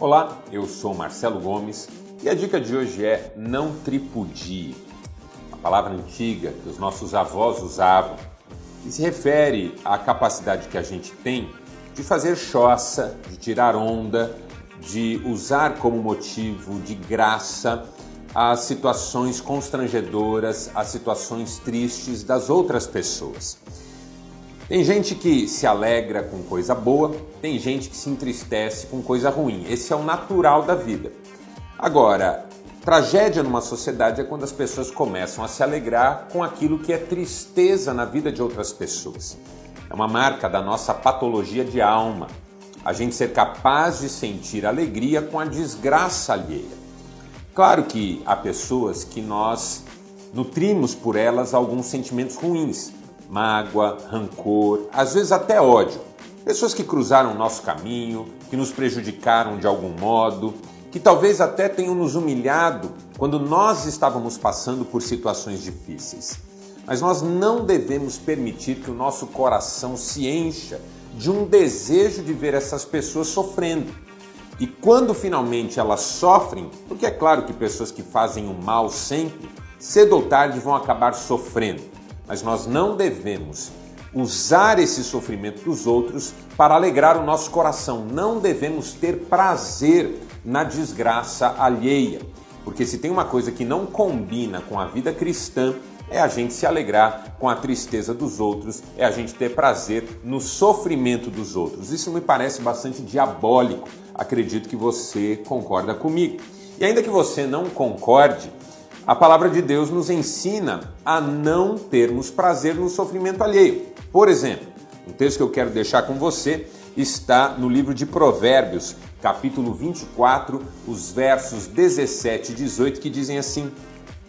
Olá, eu sou Marcelo Gomes e a dica de hoje é não tripudie. A palavra antiga que os nossos avós usavam e se refere à capacidade que a gente tem de fazer choça, de tirar onda, de usar como motivo de graça as situações constrangedoras, as situações tristes das outras pessoas. Tem gente que se alegra com coisa boa, tem gente que se entristece com coisa ruim. Esse é o natural da vida. Agora, tragédia numa sociedade é quando as pessoas começam a se alegrar com aquilo que é tristeza na vida de outras pessoas. É uma marca da nossa patologia de alma. A gente ser capaz de sentir alegria com a desgraça alheia. Claro que há pessoas que nós nutrimos por elas alguns sentimentos ruins, mágoa, rancor, às vezes até ódio. Pessoas que cruzaram o nosso caminho, que nos prejudicaram de algum modo, que talvez até tenham nos humilhado quando nós estávamos passando por situações difíceis. Mas nós não devemos permitir que o nosso coração se encha de um desejo de ver essas pessoas sofrendo. E quando finalmente elas sofrem, porque é claro que pessoas que fazem o mal sempre, cedo ou tarde vão acabar sofrendo mas nós não devemos usar esse sofrimento dos outros para alegrar o nosso coração. Não devemos ter prazer na desgraça alheia, porque se tem uma coisa que não combina com a vida cristã, é a gente se alegrar com a tristeza dos outros, é a gente ter prazer no sofrimento dos outros. Isso me parece bastante diabólico. Acredito que você concorda comigo. E ainda que você não concorde, a palavra de Deus nos ensina a não termos prazer no sofrimento alheio. Por exemplo, um texto que eu quero deixar com você está no livro de Provérbios, capítulo 24, os versos 17 e 18, que dizem assim: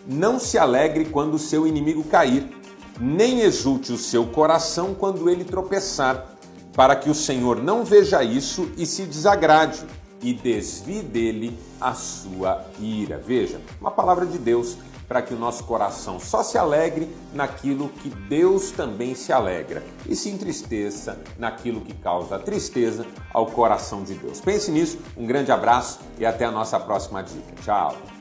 Não se alegre quando o seu inimigo cair, nem exulte o seu coração quando ele tropeçar, para que o Senhor não veja isso e se desagrade e desvie dele a sua ira. Veja, uma palavra de Deus para que o nosso coração só se alegre naquilo que Deus também se alegra e se entristeça naquilo que causa tristeza ao coração de Deus. Pense nisso, um grande abraço e até a nossa próxima dica. Tchau!